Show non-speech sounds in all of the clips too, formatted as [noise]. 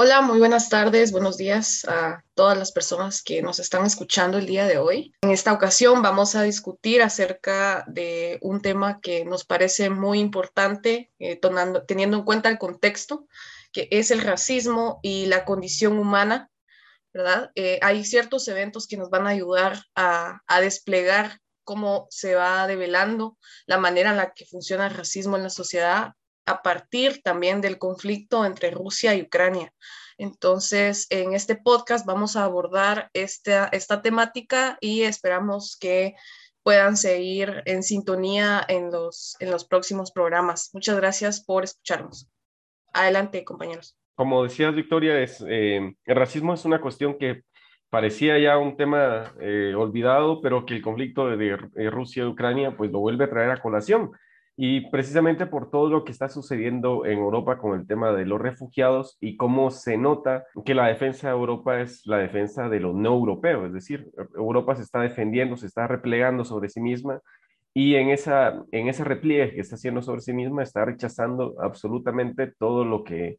Hola, muy buenas tardes, buenos días a todas las personas que nos están escuchando el día de hoy. En esta ocasión vamos a discutir acerca de un tema que nos parece muy importante, eh, teniendo en cuenta el contexto, que es el racismo y la condición humana, ¿verdad? Eh, hay ciertos eventos que nos van a ayudar a, a desplegar cómo se va develando la manera en la que funciona el racismo en la sociedad a partir también del conflicto entre Rusia y Ucrania. Entonces, en este podcast vamos a abordar esta, esta temática y esperamos que puedan seguir en sintonía en los, en los próximos programas. Muchas gracias por escucharnos. Adelante, compañeros. Como decías, Victoria, es, eh, el racismo es una cuestión que parecía ya un tema eh, olvidado, pero que el conflicto de, de Rusia y Ucrania pues lo vuelve a traer a colación. Y precisamente por todo lo que está sucediendo en Europa con el tema de los refugiados y cómo se nota que la defensa de Europa es la defensa de lo no europeo, es decir, Europa se está defendiendo, se está replegando sobre sí misma y en, esa, en ese repliegue que está haciendo sobre sí misma está rechazando absolutamente todo lo que,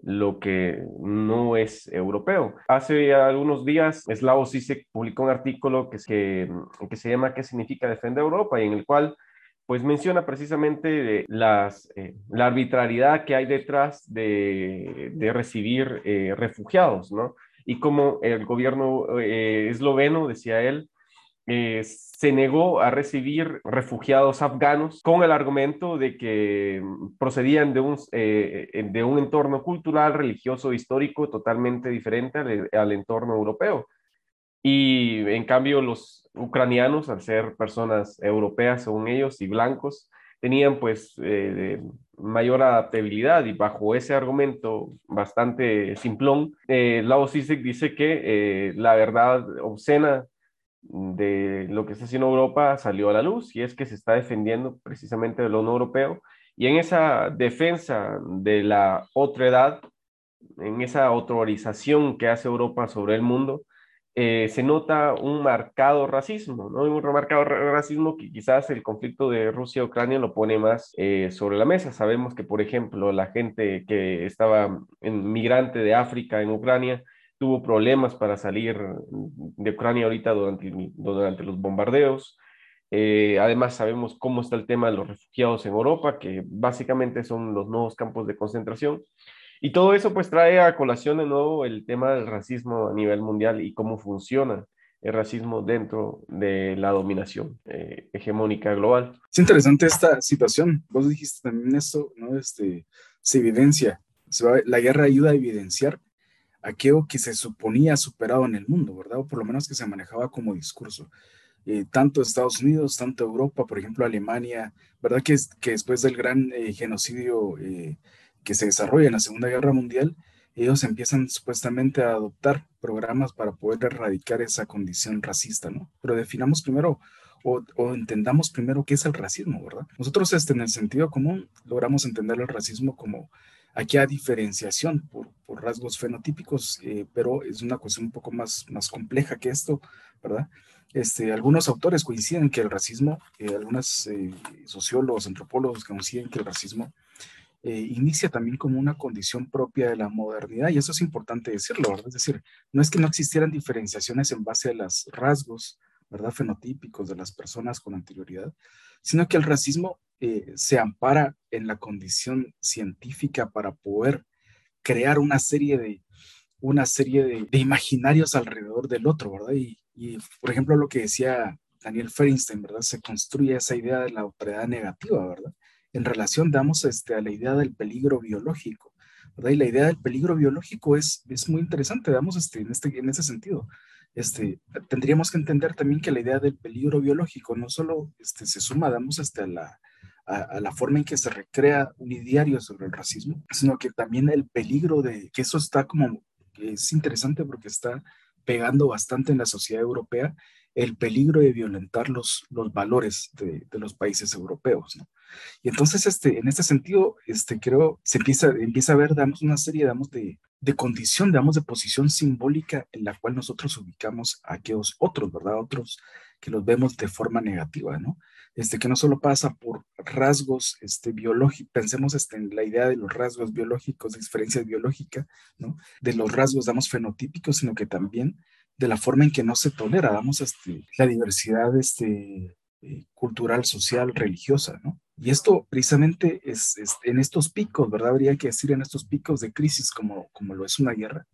lo que no es europeo. Hace algunos días, Slavoj Zizek publicó un artículo que, que, que se llama ¿Qué significa defender Europa? y en el cual pues menciona precisamente eh, la arbitrariedad que hay detrás de, recibir eh, refugiados, ¿no? Y como el gobierno eh, esloveno, decía él, se negó a recibir refugiados afganos con el argumento de que procedían de un, entorno cultural, religioso, histórico totalmente diferente al entorno europeo. Y en cambio los ucranianos, al ser personas europeas según ellos y blancos, tenían pues eh, mayor adaptabilidad y bajo ese argumento bastante simplón, eh, Lao Zizek dice que eh, la verdad obscena de lo que está haciendo Europa salió a la luz y es que se está defendiendo precisamente de lo no europeo y en esa defensa de la otra edad, en esa autorización que hace Europa sobre el mundo, eh, se nota un marcado racismo, ¿no? Un marcado racismo que quizás el conflicto de Rusia-Ucrania lo pone más eh, sobre la mesa. Sabemos que, por ejemplo, la gente que estaba en, migrante de África en Ucrania tuvo problemas para salir de Ucrania ahorita durante, durante los bombardeos. Eh, además, sabemos cómo está el tema de los refugiados en Europa, que básicamente son los nuevos campos de concentración. Y todo eso pues trae a colación de nuevo el tema del racismo a nivel mundial y cómo funciona el racismo dentro de la dominación eh, hegemónica global. Es interesante esta situación. Vos dijiste también esto, ¿no? Este, se evidencia, la guerra ayuda a evidenciar aquello que se suponía superado en el mundo, ¿verdad? O por lo menos que se manejaba como discurso. Eh, tanto Estados Unidos, tanto Europa, por ejemplo, Alemania, ¿verdad? Que, que después del gran eh, genocidio que se desarrolla en la Segunda Guerra Mundial, ellos empiezan supuestamente a adoptar programas para poder erradicar esa condición racista, ¿no? Pero definamos primero o, entendamos primero qué es el racismo, ¿verdad? Nosotros este, en el sentido común logramos entender el racismo como aquella diferenciación por, por rasgos fenotípicos, eh, pero es una cuestión un poco más, más compleja que esto, ¿verdad? Este, algunos autores coinciden que el racismo, eh, algunos eh, sociólogos, antropólogos coinciden que el racismo eh, inicia también como una condición propia de la modernidad, y eso es importante decirlo, ¿verdad? Es decir, no es que no existieran diferenciaciones en base a los rasgos, ¿verdad? Fenotípicos de las personas con anterioridad, sino que el racismo eh, se ampara en la condición científica para poder crear una serie de, una serie de, imaginarios alrededor del otro, ¿verdad? Y, y, por ejemplo, lo que decía Daniel Feinstein, ¿verdad? Se construye esa idea de la autoridad negativa, ¿verdad? En relación, damos este, a la idea del peligro biológico. ¿verdad? Y la idea del peligro biológico es, es muy interesante, damos este, en, este, en ese sentido. Este, tendríamos que entender también que la idea del peligro biológico no solo este, se suma, damos este, a, la, a, la forma en que se recrea un ideario sobre el racismo, sino que también el peligro de que eso está como, es interesante porque está pegando bastante en la sociedad europea el peligro de violentar los, los valores de, de los países europeos. ¿no? Y entonces, este, en este sentido, este, creo, se empieza, empieza a ver, damos una serie, damos de, de condición, damos de posición simbólica en la cual nosotros ubicamos a aquellos otros, ¿verdad? Otros que los vemos de forma negativa, ¿no? este, que no solo pasa por rasgos este, biológicos, pensemos este, en la idea de los rasgos biológicos, de diferencia biológica, ¿no? de los rasgos, damos, fenotípicos, sino que también de la forma en que no se tolera, damos, este, la diversidad este, eh, cultural, social, religiosa, ¿no? Y esto precisamente es, en estos picos, ¿verdad? Habría que decir en estos picos de crisis como, como lo es una guerra,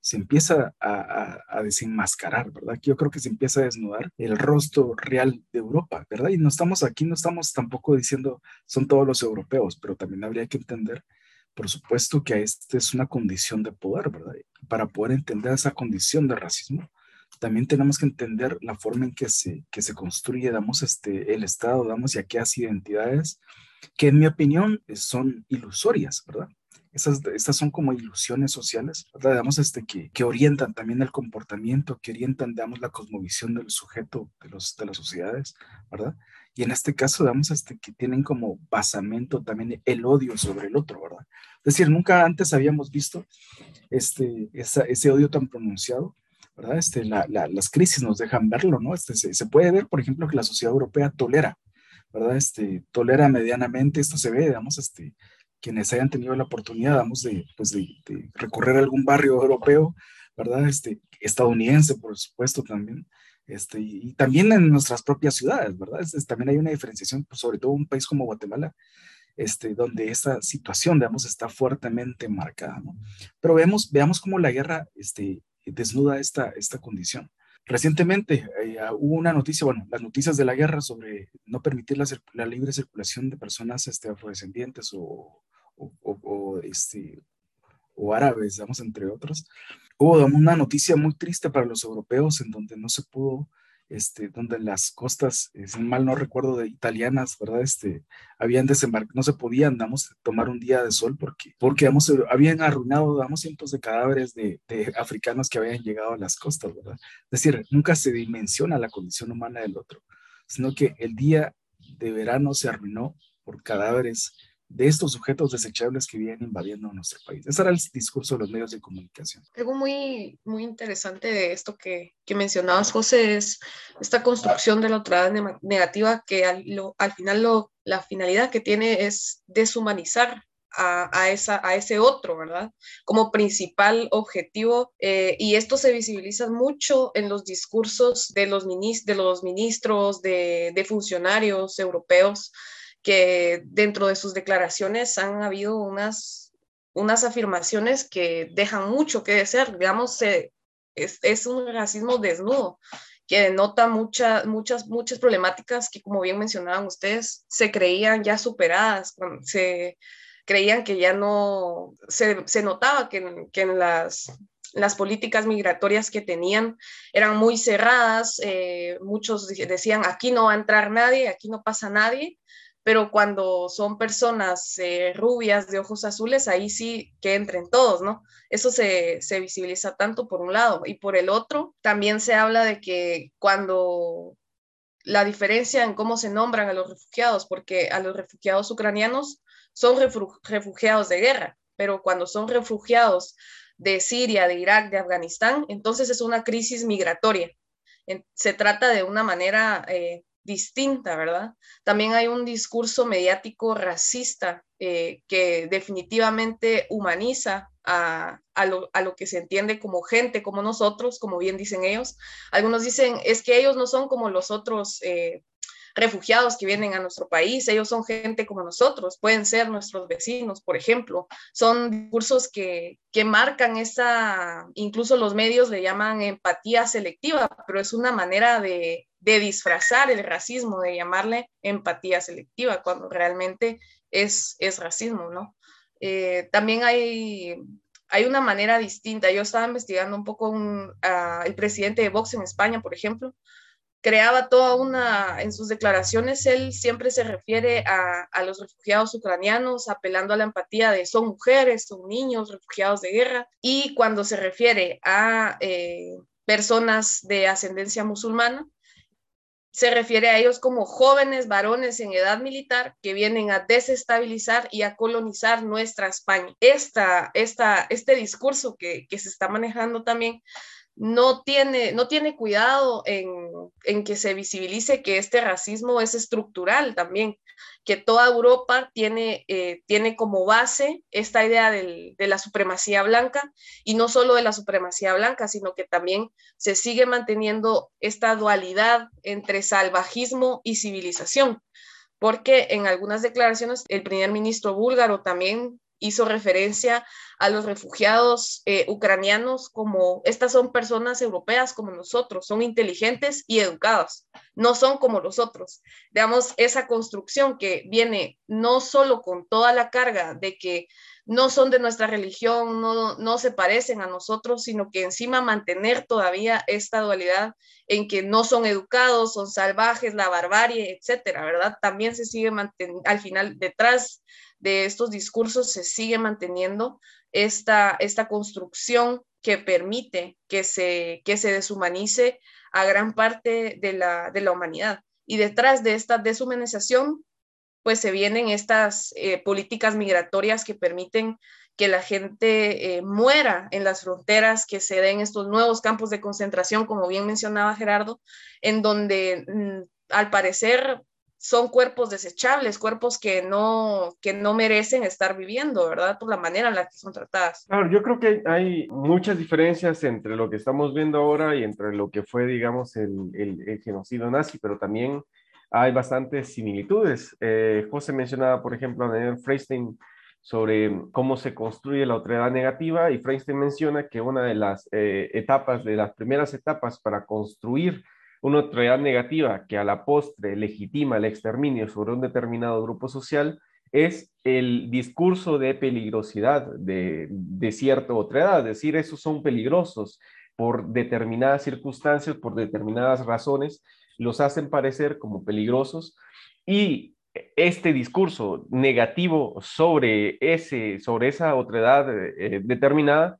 se empieza a, desenmascarar, ¿verdad? Yo creo que se empieza a desnudar el rostro real de Europa, ¿verdad? Y no estamos aquí, no estamos tampoco diciendo son todos los europeos, pero también habría que entender, por supuesto, que esta es una condición de poder, ¿verdad? Para poder entender esa condición de racismo, también tenemos que entender la forma en que se, que se construye, damos, este, el Estado, damos, y hace identidades que en mi opinión son ilusorias, ¿verdad? Esas, estas son como ilusiones sociales, ¿verdad? Digamos, este, que, que orientan también el comportamiento, que orientan, digamos, la cosmovisión del sujeto de, los, de las sociedades, ¿verdad? Y en este caso, digamos, este, que tienen como basamento también el odio sobre el otro, ¿verdad? Es decir, nunca antes habíamos visto este, ese odio tan pronunciado, ¿verdad? Este, la, la, las crisis nos dejan verlo, ¿no? Este, se, se, puede ver, por ejemplo, que la sociedad europea tolera, ¿verdad? Este, tolera medianamente, esto se ve, digamos, este, quienes hayan tenido la oportunidad, vamos, de, pues de, recorrer algún barrio europeo, ¿verdad? Este, estadounidense, por supuesto, también. Este, y, también en nuestras propias ciudades, ¿verdad? también hay una diferenciación, pues, sobre todo un país como Guatemala, este, donde esta situación, digamos, está fuertemente marcada, ¿no? Pero vemos, veamos cómo la guerra este, desnuda esta, esta condición. Recientemente eh, hubo una noticia, bueno, las noticias de la guerra sobre no permitir la, la libre circulación de personas este, afrodescendientes o, o, este, o árabes, digamos, entre otros. Hubo una noticia muy triste para los europeos en donde no se pudo, este, donde las costas, eh, si mal no recuerdo, de italianas, ¿verdad? Este, habían desembarcado, no se podían, digamos, tomar un día de sol porque, porque digamos, habían arruinado, digamos, cientos de cadáveres de, de, africanos que habían llegado a las costas, ¿verdad? Es decir, nunca se dimensiona la condición humana del otro, sino que el día de verano se arruinó por cadáveres de estos sujetos desechables que vienen invadiendo nuestro país. Ese era el discurso de los medios de comunicación. Algo muy, muy interesante de esto que, que mencionabas, José, es esta construcción de la otra negativa que al, al final lo, la finalidad que tiene es deshumanizar a, a, esa, a ese otro, ¿verdad? Como principal objetivo. Eh, y esto se visibiliza mucho en los discursos de los, de, los ministros, de, de funcionarios europeos que dentro de sus declaraciones han habido unas, unas afirmaciones que dejan mucho que desear. Digamos, es, es, un racismo desnudo que denota muchas muchas, muchas problemáticas que, como bien mencionaban ustedes, se creían ya superadas, se creían que ya no, se, se notaba que, que en las las políticas migratorias que tenían eran muy cerradas, eh, muchos decían, aquí no va a entrar nadie, aquí no pasa nadie, pero cuando son personas eh, rubias de ojos azules, ahí sí que entren todos, ¿no? Eso se, se, visibiliza tanto por un lado y por el otro, también se habla de que cuando la diferencia en cómo se nombran a los refugiados, porque a los refugiados ucranianos son refugiados de guerra, pero cuando son refugiados de Siria, de Irak, de Afganistán, entonces es una crisis migratoria. Se trata de una manera eh, distinta, ¿verdad? También hay un discurso mediático racista eh, que definitivamente humaniza a, a, lo, a, lo, que se entiende como gente, como nosotros, como bien dicen ellos. Algunos dicen, es que ellos no son como los otros eh, refugiados que vienen a nuestro país, ellos son gente como nosotros, pueden ser nuestros vecinos, por ejemplo. Son discursos que, que marcan esa, incluso los medios le llaman empatía selectiva, pero es una manera de, de disfrazar el racismo, de llamarle empatía selectiva, cuando realmente es, es racismo, ¿no? Eh, también hay, hay una manera distinta. Yo estaba investigando un poco el presidente de Vox en España, por ejemplo, creaba toda una, en sus declaraciones, él siempre se refiere a, a, los refugiados ucranianos, apelando a la empatía de son mujeres, son niños, refugiados de guerra, y cuando se refiere a eh, personas de ascendencia musulmana, se refiere a ellos como jóvenes varones en edad militar que vienen a desestabilizar y a colonizar nuestra España. Esta, esta, este discurso que, que se está manejando también no tiene, no tiene cuidado en, que se visibilice que este racismo es estructural también, que toda Europa tiene, eh, tiene como base esta idea de la supremacía blanca y no solo de la supremacía blanca, sino que también se sigue manteniendo esta dualidad entre salvajismo y civilización, porque en algunas declaraciones el primer ministro búlgaro también hizo referencia a los refugiados eh, ucranianos como estas son personas europeas como nosotros, son inteligentes y educados, no son como los otros. Digamos, esa construcción que viene no solo con toda la carga de que no son de nuestra religión, no, no se parecen a nosotros, sino que encima mantener todavía esta dualidad en que no son educados, son salvajes, la barbarie, etcétera, ¿verdad? También se sigue manteniendo, al final, detrás de estos discursos se sigue manteniendo esta, esta construcción que permite que se, que se deshumanice a gran parte de la, de la humanidad. Y detrás de esta deshumanización, pues se vienen estas eh, políticas migratorias que permiten que la gente eh, muera en las fronteras, que se den estos nuevos campos de concentración, como bien mencionaba Gerardo, en donde mm, al parecer son cuerpos desechables, cuerpos que no, que no merecen estar viviendo, ¿verdad? Por la manera en la que son tratadas. Claro, yo creo que hay muchas diferencias entre lo que estamos viendo ahora y entre lo que fue, digamos, el, el, genocidio nazi, pero también hay bastantes similitudes. Eh, José mencionaba, por ejemplo, a Daniel Freistein sobre cómo se construye la autoridad negativa y Freistein menciona que una de las eh, etapas, de las primeras etapas para construir una autoridad negativa que a la postre legitima el exterminio sobre un determinado grupo social es el discurso de peligrosidad de, de cierta otra edad, es decir, esos son peligrosos por determinadas circunstancias, por determinadas razones, los hacen parecer como peligrosos y este discurso negativo sobre, ese, sobre esa otredad eh, determinada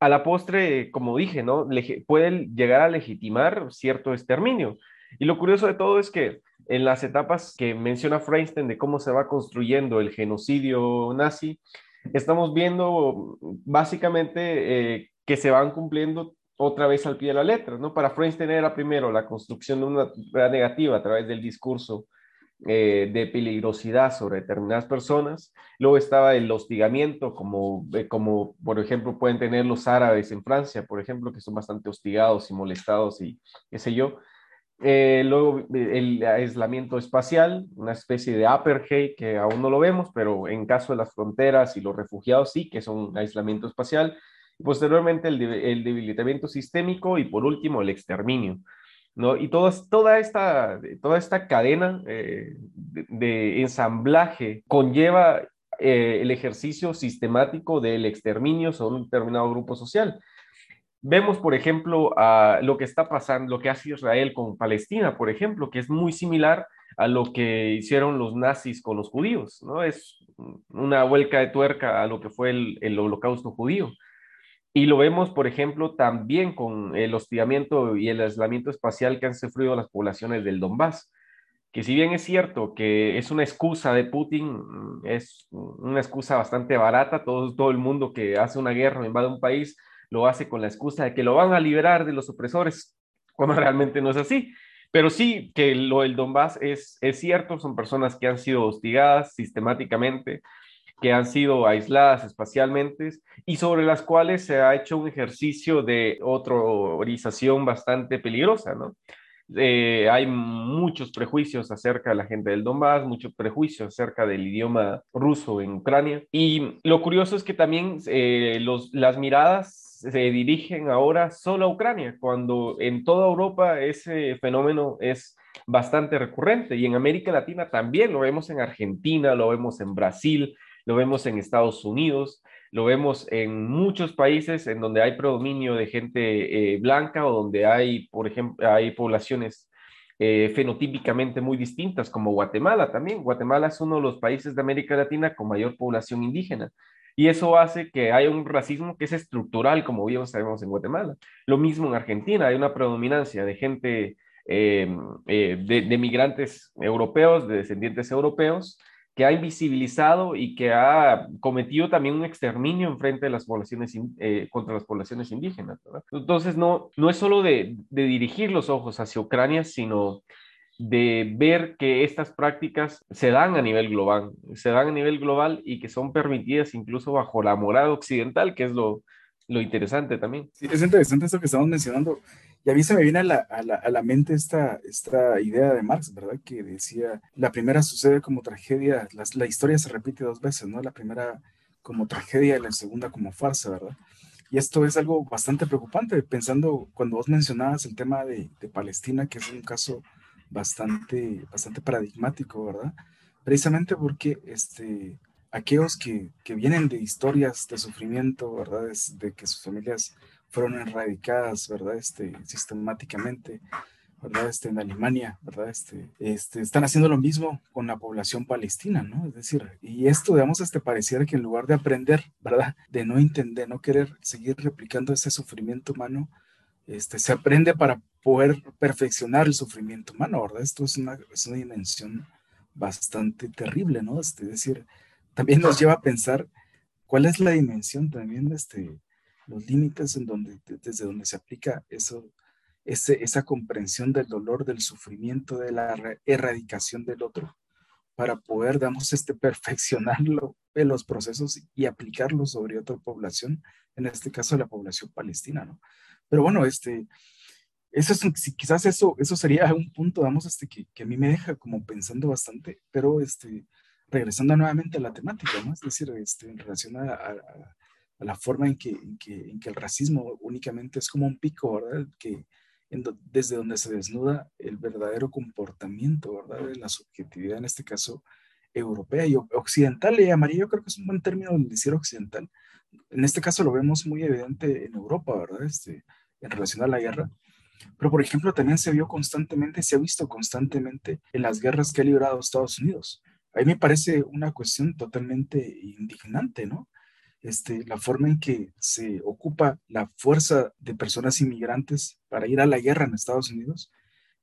a la postre, como dije, ¿no? puede llegar a legitimar cierto exterminio. Y lo curioso de todo es que en las etapas que menciona Feinstein de cómo se va construyendo el genocidio nazi, estamos viendo básicamente eh, que se van cumpliendo otra vez al pie de la letra, ¿no? Para Feinstein era primero la construcción de una negativa a través del discurso eh, de peligrosidad sobre determinadas personas. Luego estaba el hostigamiento, como, eh, como por ejemplo pueden tener los árabes en Francia, por ejemplo, que son bastante hostigados y molestados y qué sé yo. Eh, luego el aislamiento espacial, una especie de apartheid que aún no lo vemos, pero en caso de las fronteras y los refugiados sí, que son aislamiento espacial. Posteriormente el debilitamiento sistémico y por último el exterminio. ¿No? Y toda, esta, toda esta cadena eh, de, ensamblaje conlleva eh, el ejercicio sistemático del exterminio sobre un determinado grupo social. Vemos, por ejemplo, a lo que está pasando, lo que hace Israel con Palestina, por ejemplo, que es muy similar a lo que hicieron los nazis con los judíos, ¿no? Es una vuelca de tuerca a lo que fue el holocausto judío. Y lo vemos, por ejemplo, también con el hostigamiento y el aislamiento espacial que han sufrido las poblaciones del Donbass, que si bien es cierto que es una excusa de Putin, mm, es una excusa bastante barata, todo, todo el mundo que hace una guerra o invade un país lo hace con la excusa de que lo van a liberar de los opresores, [laughs] cuando realmente no es así. Pero sí que lo del Donbass es, es cierto, son personas que han sido hostigadas sistemáticamente, que han sido aisladas espacialmente y sobre las cuales se ha hecho un ejercicio de autorización bastante peligrosa, ¿no? Eh, hay muchos prejuicios acerca de la gente del Donbass, muchos prejuicios acerca del idioma ruso en Ucrania. Y lo curioso es que también eh, las miradas se dirigen ahora solo a Ucrania, cuando en toda Europa ese fenómeno es bastante recurrente y en América Latina también lo vemos en Argentina, lo vemos en Brasil, lo vemos en Estados Unidos, lo vemos en muchos países en donde hay predominio de gente eh, blanca o donde hay, por ejemplo, hay poblaciones eh, fenotípicamente muy distintas, como Guatemala también. Guatemala es uno de los países de América Latina con mayor población indígena. Y eso hace que haya un racismo que es estructural, como bien sabemos en Guatemala. Lo mismo en Argentina, hay una predominancia de gente, eh, de, de migrantes europeos, de descendientes europeos, que ha invisibilizado y que ha cometido también un exterminio en frente de las poblaciones, eh, contra las poblaciones indígenas. Entonces, no, no es solo de, dirigir los ojos hacia Ucrania, sino de ver que estas prácticas se dan a nivel global, se dan a nivel global y que son permitidas incluso bajo la morada occidental, que es lo, lo interesante también. Sí, es interesante esto que estamos mencionando. Y a mí se me viene a la, a la, a la mente esta, esta idea de Marx, ¿verdad? Que decía, la primera sucede como tragedia, la, la historia se repite dos veces, ¿no? La primera como tragedia y la segunda como farsa, ¿verdad? Y esto es algo bastante preocupante, pensando cuando vos mencionabas el tema de, de Palestina, que es un caso bastante, bastante paradigmático, ¿verdad? Precisamente porque este, aquellos que, que vienen de historias de sufrimiento, ¿verdad? de que sus familias fueron erradicadas, ¿verdad? Este, sistemáticamente, ¿verdad? Este, en Alemania, ¿verdad? Este, este, están haciendo lo mismo con la población palestina, ¿no? Es decir, y esto, digamos, este, pareciera que en lugar de aprender, ¿verdad? De no entender, no querer seguir replicando ese sufrimiento humano, este, se aprende para poder perfeccionar el sufrimiento humano, ¿verdad? Esto es una, es una dimensión bastante terrible, ¿no? Este, es decir, también nos lleva a pensar cuál es la dimensión también, este, los límites en donde, desde donde se aplica eso, ese, esa comprensión del dolor, del sufrimiento, de la erradicación del otro, para poder, digamos, este, perfeccionarlo en los procesos y aplicarlo sobre otra población, en este caso la población palestina, ¿no? Pero bueno, este, eso es, quizás eso, eso sería un punto, vamos, este, que, que, a mí me deja como pensando bastante, pero este, regresando nuevamente a la temática, ¿no? Es decir, este, en relación a, a, a la forma en que, en que, en, que, el racismo únicamente es como un pico, ¿verdad? Que en desde donde se desnuda el verdadero comportamiento, ¿verdad? De la subjetividad, en este caso, europea y occidental, le llamaría, yo creo que es un buen término decir occidental. En este caso lo vemos muy evidente en Europa, ¿verdad? Este, en relación a la guerra. Pero, por ejemplo, también se vio constantemente, se ha visto constantemente en las guerras que ha librado Estados Unidos. A mí me parece una cuestión totalmente indignante, ¿no? Este, la forma en que se ocupa la fuerza de personas inmigrantes para ir a la guerra en Estados Unidos,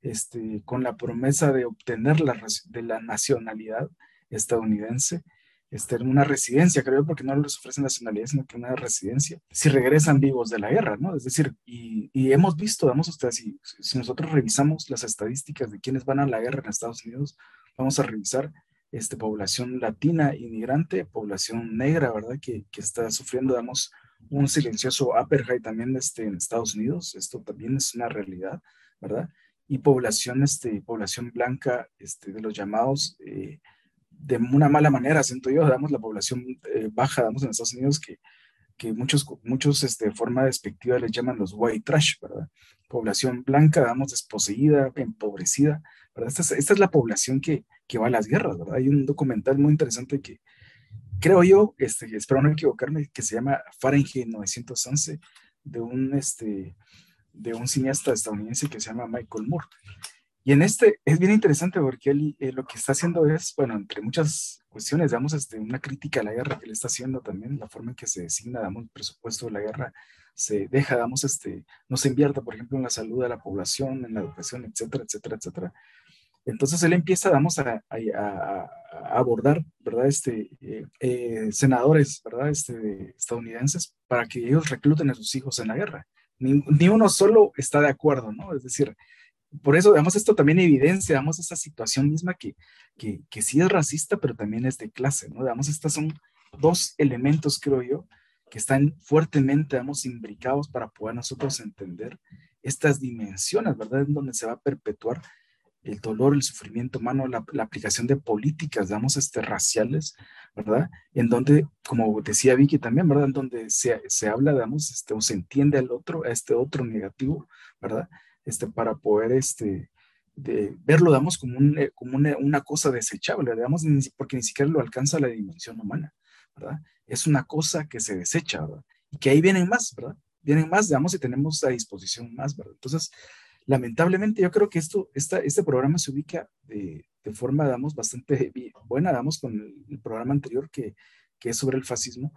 este, con la promesa de obtener la, de la nacionalidad estadounidense, este, una residencia, creo, porque no les ofrecen nacionalidad, sino que una residencia, si regresan vivos de la guerra, ¿no? Es decir, y, hemos visto, vamos ustedes, si, si nosotros revisamos las estadísticas de quienes van a la guerra en Estados Unidos, vamos a revisar este, población latina, inmigrante, población negra, ¿verdad? Que, que está sufriendo, digamos, un silencioso apartheid también este, en Estados Unidos, esto también es una realidad, ¿verdad? Y población, este, población blanca, este, de los llamados... Eh, de una mala manera, siento yo, damos la población eh, baja, damos en Estados Unidos, que, que muchos, muchos este, de forma despectiva les llaman los white trash, ¿verdad? Población blanca, damos desposeída, empobrecida, Esta es, la población que, que, va a las guerras. Hay un documental muy interesante que creo yo, este, espero no equivocarme, que se llama Fahrenheit 911, de un, este, de un cineasta estadounidense que se llama Michael Moore. Y en este es bien interesante porque él eh, lo que está haciendo es, bueno, entre muchas cuestiones, digamos, este, una crítica a la guerra que él está haciendo también, la forma en que se designa, digamos, el presupuesto de la guerra, se deja, digamos, este, no se invierta, por ejemplo, en la salud de la población, en la educación, etcétera, etcétera, etcétera. Entonces él empieza, vamos a, abordar, ¿verdad? Este, eh, eh, senadores, ¿verdad? Este, estadounidenses para que ellos recluten a sus hijos en la guerra. Ni, uno solo está de acuerdo, ¿no? Es decir, por eso, digamos, esto también evidencia, digamos, esa situación misma que, que, que sí es racista, pero también es de clase, ¿no? Digamos, estos son dos elementos, creo yo, que están fuertemente, digamos, imbricados para poder nosotros entender estas dimensiones, ¿verdad? En donde se va a perpetuar el dolor, el sufrimiento humano, la, aplicación de políticas, digamos, este, raciales, ¿verdad? En donde, como decía Vicky también, ¿verdad? En donde se, se habla, digamos, este, o se entiende al otro, a este otro negativo, ¿verdad? este, para poder este, verlo, damos como, un, eh, como una, una, cosa desechable, digamos, porque ni siquiera lo alcanza la dimensión humana, ¿verdad? Es una cosa que se desecha, ¿verdad? Y que ahí vienen más, ¿verdad? Vienen más, digamos, y tenemos a disposición más, ¿verdad? Entonces, lamentablemente, yo creo que esto, esta, este programa se ubica de, forma, digamos, bastante buena, digamos, con el, programa anterior que, que es sobre el fascismo,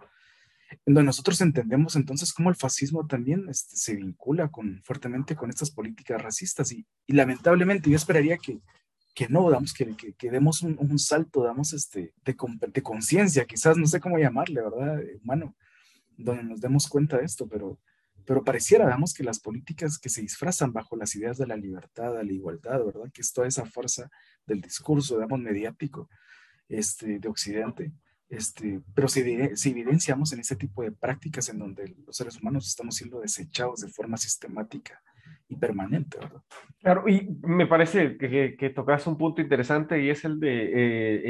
en donde nosotros entendemos entonces cómo el fascismo también este, se vincula con, fuertemente con estas políticas racistas y, y, lamentablemente yo esperaría que que no, damos, que, que, demos un, salto, damos este, de, de conciencia, quizás, no sé cómo llamarle, ¿verdad? Humano, donde nos demos cuenta de esto, pero, pero pareciera, damos que las políticas que se disfrazan bajo las ideas de la libertad, de la igualdad, ¿verdad? Que es toda esa fuerza del discurso, digamos, mediático este, de Occidente, este, pero si, si, evidenciamos en ese tipo de prácticas en donde los seres humanos estamos siendo desechados de forma sistemática y permanente, ¿verdad? Claro, y me parece que, que, tocas un punto interesante y es el de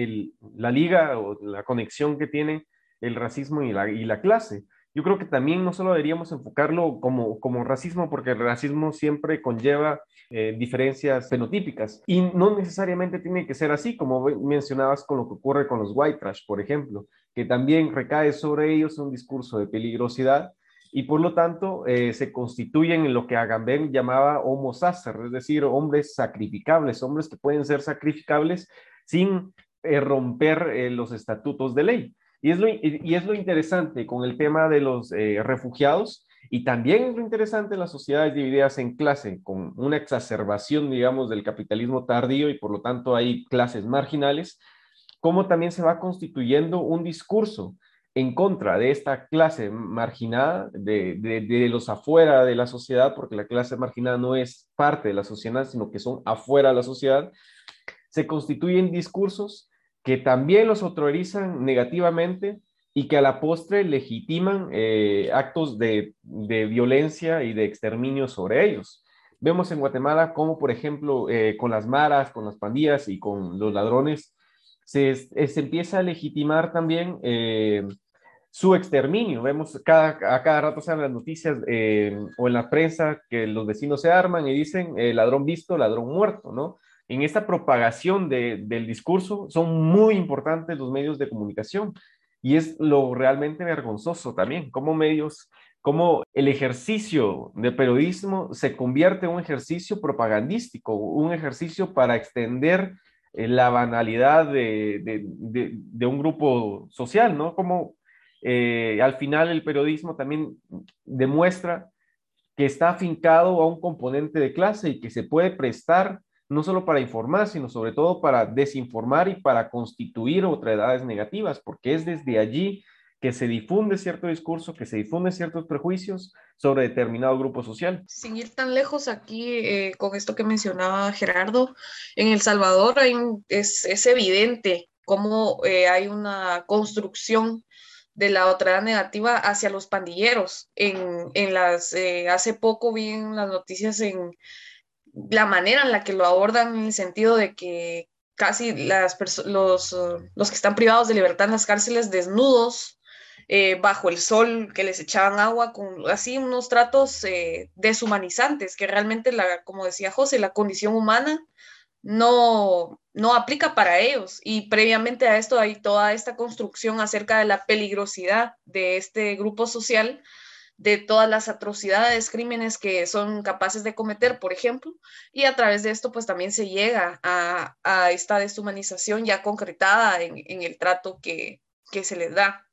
eh, la liga o la conexión que tiene el racismo y la clase. Yo creo que también no solo deberíamos enfocarlo como, como racismo, porque el racismo siempre conlleva eh, diferencias fenotípicas. Y no necesariamente tiene que ser así, como mencionabas con lo que ocurre con los white trash, por ejemplo, que también recae sobre ellos un discurso de peligrosidad y por lo tanto eh, se constituyen en lo que Agamben llamaba homo sacer, es decir, hombres sacrificables, hombres que pueden ser sacrificables sin eh, romper los estatutos de ley. Y es, lo, y es lo interesante con el tema de los refugiados, y también es lo interesante las sociedades divididas en clase, con una exacerbación, digamos, del capitalismo tardío y por lo tanto hay clases marginales, cómo también se va constituyendo un discurso en contra de esta clase marginada, de, de, los afuera de la sociedad, porque la clase marginada no es parte de la sociedad, sino que son afuera de la sociedad, se constituyen discursos que también los autorizan negativamente y que a la postre legitiman eh, actos de, violencia y de exterminio sobre ellos. Vemos en Guatemala cómo, por ejemplo, eh, con las maras, con las pandillas y con los ladrones, se, se empieza a legitimar también eh, su exterminio. Vemos cada, a cada rato salen las noticias o en la prensa que los vecinos se arman y dicen ladrón visto, ladrón muerto, ¿no? En esta propagación del discurso son muy importantes los medios de comunicación y es lo realmente vergonzoso también, como medios, como el ejercicio de periodismo se convierte en un ejercicio propagandístico, un ejercicio para extender eh, la banalidad de, un grupo social, ¿no? Como eh, al final el periodismo también demuestra que está afincado a un componente de clase y que se puede prestar no solo para informar, sino sobre todo para desinformar y para constituir otras negativas, porque es desde allí que se difunde cierto discurso, que se difunde ciertos prejuicios sobre determinado grupo social. Sin ir tan lejos aquí, eh, con esto que mencionaba Gerardo, en El Salvador es, evidente cómo eh, hay una construcción de la otra negativa hacia los pandilleros. En, las, eh, hace poco vi en las noticias en, la manera en la que lo abordan en el sentido de que casi las los, los que están privados de libertad en las cárceles desnudos, eh, bajo el sol, que les echaban agua, con así unos tratos eh, deshumanizantes, que realmente, la, como decía José, la condición humana no, no aplica para ellos. Y previamente a esto hay toda esta construcción acerca de la peligrosidad de este grupo social de todas las atrocidades, crímenes que son capaces de cometer, por ejemplo, y a través de esto pues también se llega a, esta deshumanización ya concretada en, el trato que, se les da.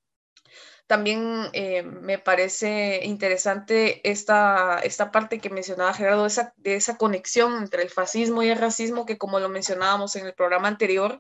También eh, me parece interesante esta, esta parte que mencionaba Gerardo, esa, de esa conexión entre el fascismo y el racismo, que como lo mencionábamos en el programa anterior,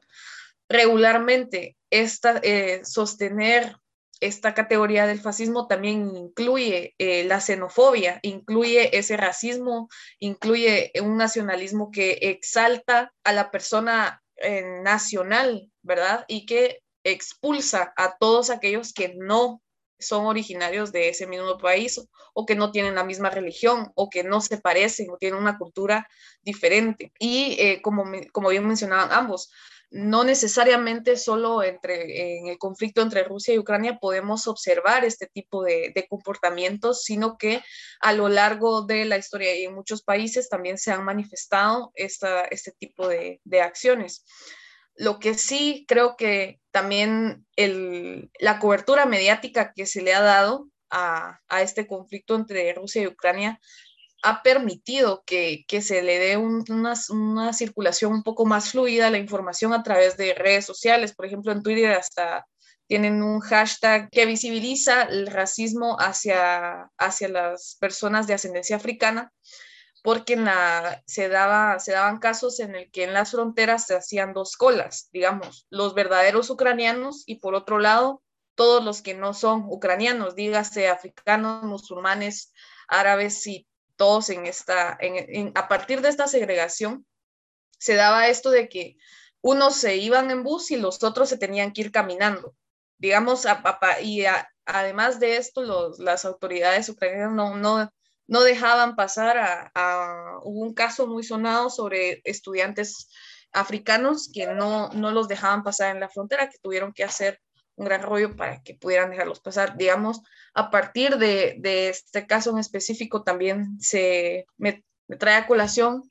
regularmente esta, eh, sostener esta categoría del fascismo también incluye eh, la xenofobia, incluye ese racismo, incluye un nacionalismo que exalta a la persona eh, nacional, ¿verdad? Y que expulsa a todos aquellos que no son originarios de ese mismo país o que no tienen la misma religión o que no se parecen o tienen una cultura diferente. Y eh, como, como bien mencionaban ambos, no necesariamente solo entre, en el conflicto entre Rusia y Ucrania podemos observar este tipo de, comportamientos, sino que a lo largo de la historia y en muchos países también se han manifestado este tipo de, acciones. Lo que sí creo que también la cobertura mediática que se le ha dado a, a, este conflicto entre Rusia y Ucrania ha permitido que, se le dé una, circulación un poco más fluida a la información a través de redes sociales. Por ejemplo, en Twitter hasta tienen un hashtag que visibiliza el racismo hacia, hacia las personas de ascendencia africana porque en la, se, daba, se daban casos en el que en las fronteras se hacían dos colas, digamos, los verdaderos ucranianos y por otro lado, todos los que no son ucranianos, dígase africanos, musulmanes, árabes y todos en esta, a partir de esta segregación, se daba esto de que unos se iban en bus y los otros se tenían que ir caminando. Digamos, a, y además de esto, las autoridades ucranianas no, no, no dejaban pasar a, hubo un caso muy sonado sobre estudiantes africanos que no, no los dejaban pasar en la frontera, que tuvieron que hacer un gran rollo para que pudieran dejarlos pasar. Digamos, a partir de, este caso en específico también se me, trae a colación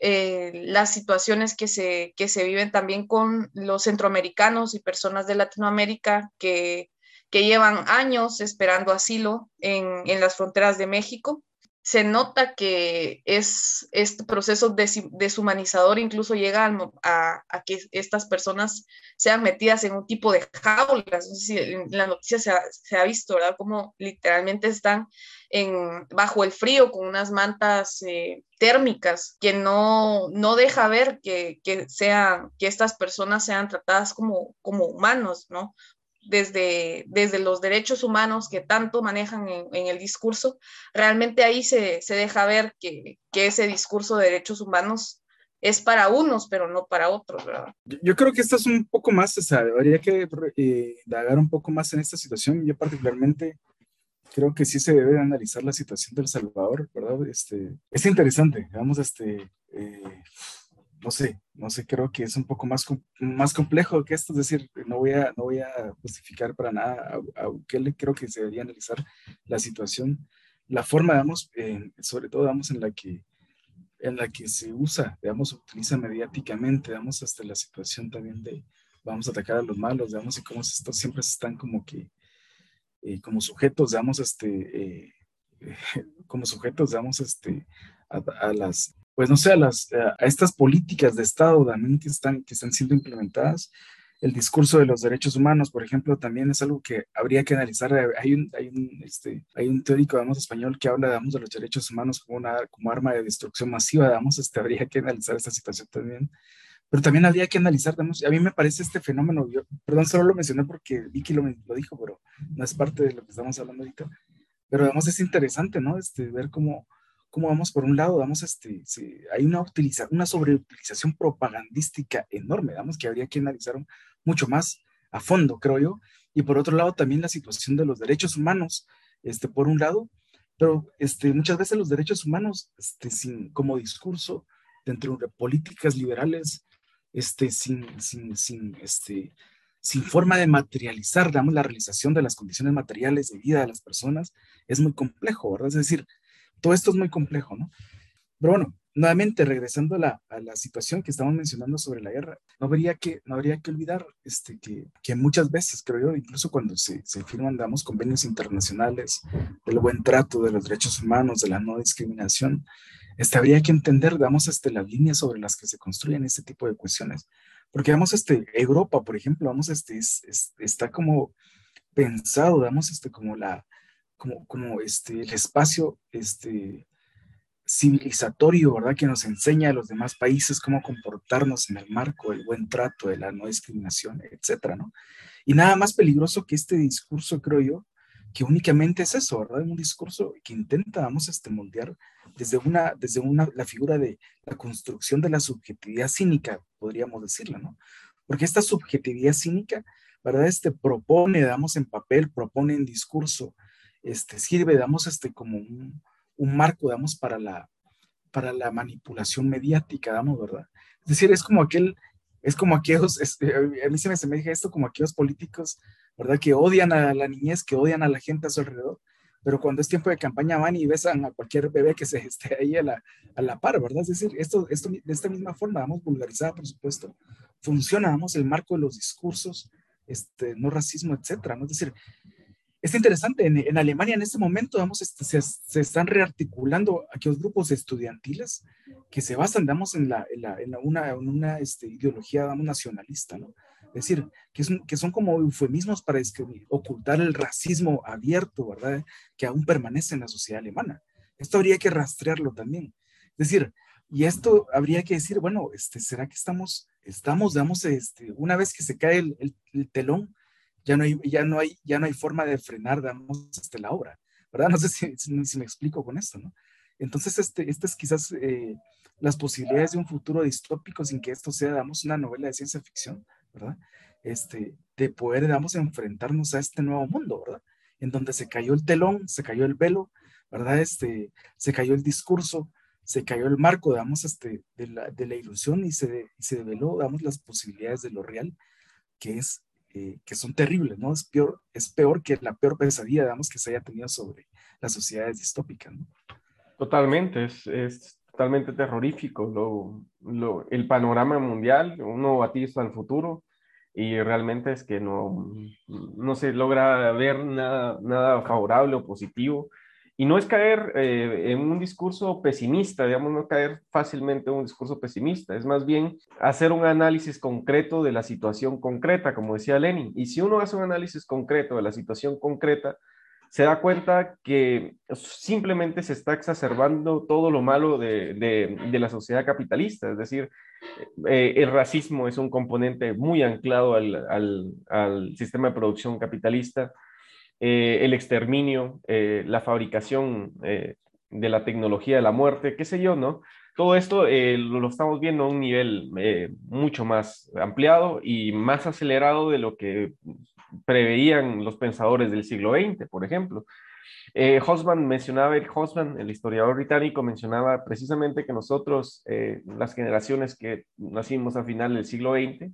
eh, las situaciones que se, que se viven también con los centroamericanos y personas de Latinoamérica que, que llevan años esperando asilo en, en las fronteras de México se nota que es este proceso deshumanizador incluso llega a, que estas personas sean metidas en un tipo de jaulas. No sé si la noticia se ha, visto, ¿verdad? Como literalmente están bajo el frío con unas mantas eh, térmicas que no, no deja ver que, que, sean, que estas personas sean tratadas como, como humanos, ¿no? Desde, desde los derechos humanos que tanto manejan en, el discurso, realmente ahí se, deja ver que, ese discurso de derechos humanos es para unos, pero no para otros, ¿verdad? Yo, creo que esto es un poco más, o sea, habría que eh, un poco más en esta situación. Yo particularmente creo que sí se debe analizar la situación del Salvador, ¿verdad? Este, es interesante, vamos, este, eh, no sé, no sé, creo que es un poco más, más complejo que esto, es decir, no voy a, no voy a justificar para nada a, le creo que se debería analizar la situación, la forma, digamos, sobre todo, digamos, en la que en la que se usa, digamos, se utiliza mediáticamente, digamos, hasta la situación también de vamos a atacar a los malos, digamos, y cómo estos siempre están como que, eh, como sujetos, digamos, este, eh, [laughs] como sujetos, digamos, este, a, las, pues no sé, a, las, a estas políticas de Estado también que están, que están siendo implementadas. El discurso de los derechos humanos, por ejemplo, también es algo que habría que analizar. Hay un, hay un, este, hay un teórico, digamos, español que habla, digamos, de los derechos humanos como, una, como arma de destrucción masiva, digamos, este, habría que analizar esta situación también. Pero también habría que analizar, digamos, a mí me parece este fenómeno, yo, perdón, solo lo mencioné porque Vicky lo, lo dijo, pero no es parte de lo que estamos hablando ahorita. Pero, digamos, es interesante, ¿no? Este, ver cómo, cómo vamos por un lado, vamos, este, hay una, utiliza, una sobreutilización propagandística enorme, vamos, que habría que analizar mucho más a fondo, creo yo, y por otro lado también la situación de los derechos humanos, este, por un lado, pero este, muchas veces los derechos humanos, este, sin, como discurso dentro de políticas liberales, este, sin, sin, sin, este, sin forma de materializar, digamos, la realización de las condiciones materiales de vida de las personas, es muy complejo, ¿verdad? Es decir, todo esto es muy complejo, ¿no? Pero bueno, nuevamente regresando a la, a la situación que estamos mencionando sobre la guerra, no habría que, no habría que olvidar este, que, que muchas veces, creo yo, incluso cuando se, se firman, digamos, convenios internacionales del buen trato de los derechos humanos, de la no discriminación, este, habría que entender, digamos, este, las líneas sobre las que se construyen este tipo de cuestiones. Porque, vamos, este, Europa, por ejemplo, vamos, este, está como pensado, digamos, este, como la, como, como este, el espacio este, civilizatorio, ¿verdad? Que nos enseña a los demás países cómo comportarnos en el marco del buen trato, de la no discriminación, etcétera, ¿no? Y nada más peligroso que este discurso, creo yo, que únicamente es eso, ¿verdad? Un discurso que intenta, vamos, este, moldear desde una, desde una, la figura de la construcción de la subjetividad cínica, podríamos decirlo, ¿no? Porque esta subjetividad cínica, ¿verdad? Este propone, damos en papel, propone en discurso, este, sirve, digamos, este, como un, un marco, digamos, para la, para la manipulación mediática, digamos, ¿verdad? Es decir, es como aquel, es como aquellos, [laughs] este, a mí se me, se me esto como aquellos políticos, ¿verdad? Que odian a la niñez, que odian a la gente a su alrededor, pero cuando es tiempo de campaña van y besan a cualquier bebé que se [laughs] esté ahí a la, a la par, ¿verdad? Es decir, esto, esto de esta misma forma, vamos, vulgarizada, por supuesto, funciona, vamos, el marco de los discursos, este, no racismo, etcétera, ¿no? Es decir, es interesante, en, Alemania en este momento vamos, este, se, están rearticulando aquellos grupos estudiantiles que se basan, digamos, en, la, en, una, en una este, ideología nacionalista, ¿no? Es decir, que, que son como eufemismos para ocultar el racismo abierto, ¿verdad? Que aún permanece en la sociedad alemana. Esto habría que rastrearlo también. Es decir, y esto habría que decir, bueno, este, ¿será que estamos, estamos, digamos, este, una vez que se cae el, telón, ya no, hay, ya, no hay, ya no hay forma de frenar, digamos, este, la obra, ¿verdad? [laughs] No sé si, me explico con esto, ¿no? Entonces, este, este es quizás eh, las posibilidades de un futuro distópico sin que esto sea, digamos, una novela de ciencia ficción, ¿verdad? Este, de poder, digamos, enfrentarnos a este nuevo mundo, ¿verdad? En donde se cayó el telón, se cayó el velo, ¿verdad? Este, se cayó el discurso, se cayó el marco, digamos, este, de, la, de la ilusión y se, se develó, digamos, las posibilidades de lo real, que es, eh, que son terribles, ¿no? Es peor, es peor que la peor pesadilla, digamos, que se haya tenido sobre las sociedades distópicas, ¿no? Totalmente, es, es totalmente terrorífico lo, lo, el panorama mundial, uno atiza al futuro y realmente es que no, no se logra ver nada, nada favorable o positivo y no es caer eh, en un discurso pesimista, digamos, no caer fácilmente en un discurso pesimista, es más bien hacer un análisis concreto de la situación concreta, como decía Lenin. Y si uno hace un análisis concreto de la situación concreta, se da cuenta que simplemente se está exacerbando todo lo malo de, la sociedad capitalista. Es decir, eh, el racismo es un componente muy anclado al sistema de producción capitalista eh, el exterminio, eh, la fabricación eh, de la tecnología de la muerte, qué sé yo, ¿no? Todo esto lo, estamos viendo a un nivel mucho más ampliado y más acelerado de lo que preveían los pensadores del siglo XX, por ejemplo. Eh, Hosman mencionaba, Eric Hosman, el historiador británico, mencionaba precisamente que nosotros, las generaciones que nacimos a final del siglo XX,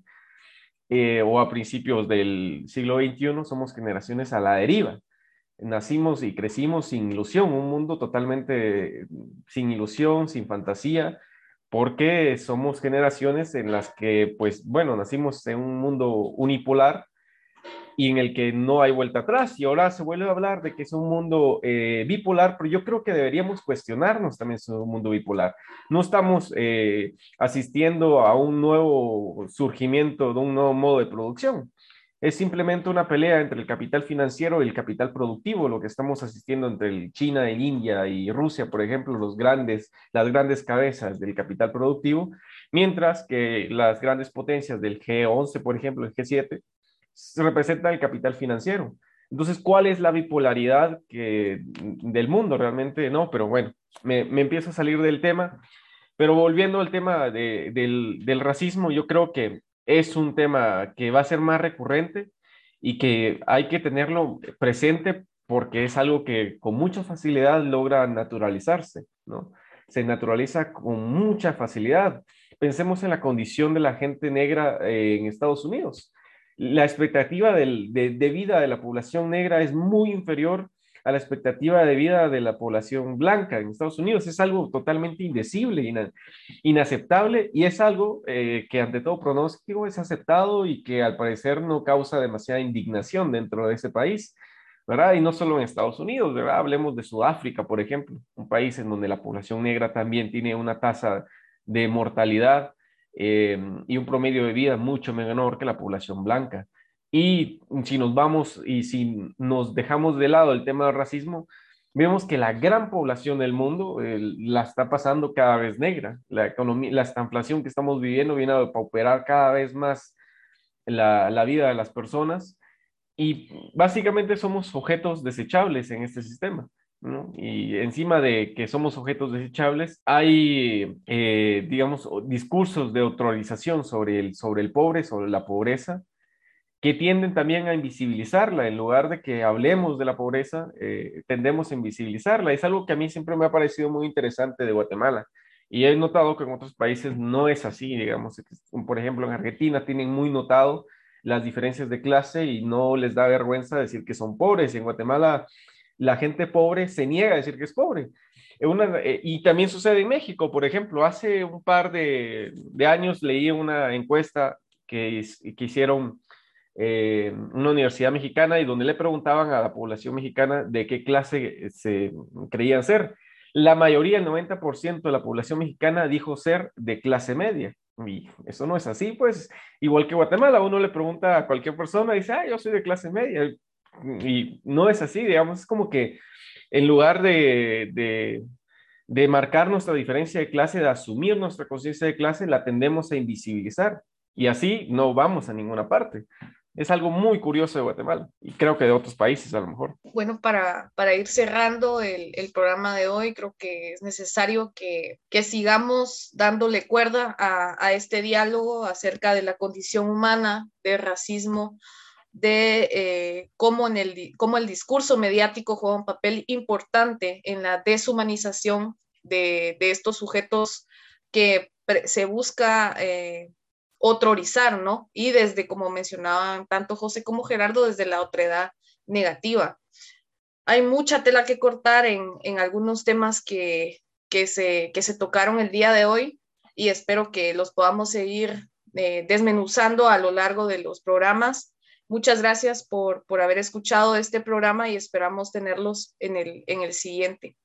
eh, o a principios del siglo XXI somos generaciones a la deriva. Nacimos y crecimos sin ilusión, un mundo totalmente sin ilusión, sin fantasía, porque somos generaciones en las que, pues bueno, nacimos en un mundo unipolar y en el que no hay vuelta atrás. Y ahora se vuelve a hablar de que es un mundo eh, bipolar, pero yo creo que deberíamos cuestionarnos también es un mundo bipolar. No estamos eh, asistiendo a un nuevo surgimiento de un nuevo modo de producción. Es simplemente una pelea entre el capital financiero y el capital productivo, lo que estamos asistiendo entre China, el India y Rusia, por ejemplo, los grandes, las grandes cabezas del capital productivo, mientras que las grandes potencias del G11, por ejemplo, el G7, representa el capital financiero. Entonces, ¿cuál es la bipolaridad que, del mundo? Realmente no, pero bueno, me, me empiezo a salir del tema. Pero volviendo al tema del, del racismo, yo creo que es un tema que va a ser más recurrente y que hay que tenerlo presente porque es algo que con mucha facilidad logra naturalizarse, ¿no? Se naturaliza con mucha facilidad. Pensemos en la condición de la gente negra eh, en Estados Unidos la expectativa de, vida de la población negra es muy inferior a la expectativa de vida de la población blanca en Estados Unidos. Es algo totalmente indecible, inaceptable y es algo eh, que ante todo pronóstico es aceptado y que al parecer no causa demasiada indignación dentro de ese país. ¿verdad? Y no solo en Estados Unidos, ¿verdad? Hablemos de Sudáfrica, por ejemplo, un país en donde la población negra también tiene una tasa de mortalidad eh, y un promedio de vida mucho menor que la población blanca. Y si nos vamos y si nos dejamos de lado el tema del racismo, vemos que la gran población del mundo la está pasando cada vez negra. La economía, la estanflación que estamos viviendo viene a pauperar cada vez más la, la vida de las personas y básicamente somos objetos desechables en este sistema. Y encima de que somos objetos desechables, hay, eh, digamos, discursos de autorización sobre el, sobre el pobre, sobre la pobreza, que tienden también a invisibilizarla. En lugar de que hablemos de la pobreza, eh, tendemos a invisibilizarla. Es algo que a mí siempre me ha parecido muy interesante de Guatemala. Y he notado que en otros países no es así, digamos, por ejemplo, en Argentina tienen muy notado las diferencias de clase y no les da vergüenza decir que son pobres. En Guatemala la gente pobre se niega a decir que es pobre. Eh, y también sucede en México, por ejemplo, hace un par de, años leí una encuesta que, que hicieron eh, una universidad mexicana y donde le preguntaban a la población mexicana de qué clase se creían ser. La mayoría, el 90% de la población mexicana dijo ser de clase media. Y eso no es así, pues, igual que Guatemala, uno le pregunta a cualquier persona dice, ah, yo soy de clase media y no es así, digamos, es como que en lugar de, de marcar nuestra diferencia de clase, de asumir nuestra conciencia de clase, la tendemos a invisibilizar y así no vamos a ninguna parte. Es algo muy curioso de Guatemala y creo que de otros países a lo mejor. Bueno, para, para ir cerrando el, el programa de hoy, creo que es necesario que, que sigamos dándole cuerda a, a, este diálogo acerca de la condición humana, del racismo, de eh, cómo, en el, cómo el discurso mediático juega un papel importante en la deshumanización de, de estos sujetos que se busca eh, otrorizar, ¿no? Y desde, como mencionaban tanto José como Gerardo, desde la otredad negativa. Hay mucha tela que cortar en, en algunos temas que, que, se, que se tocaron el día de hoy y espero que los podamos seguir eh, desmenuzando a lo largo de los programas. Muchas gracias por, por haber escuchado este programa y esperamos tenerlos en el, en el siguiente.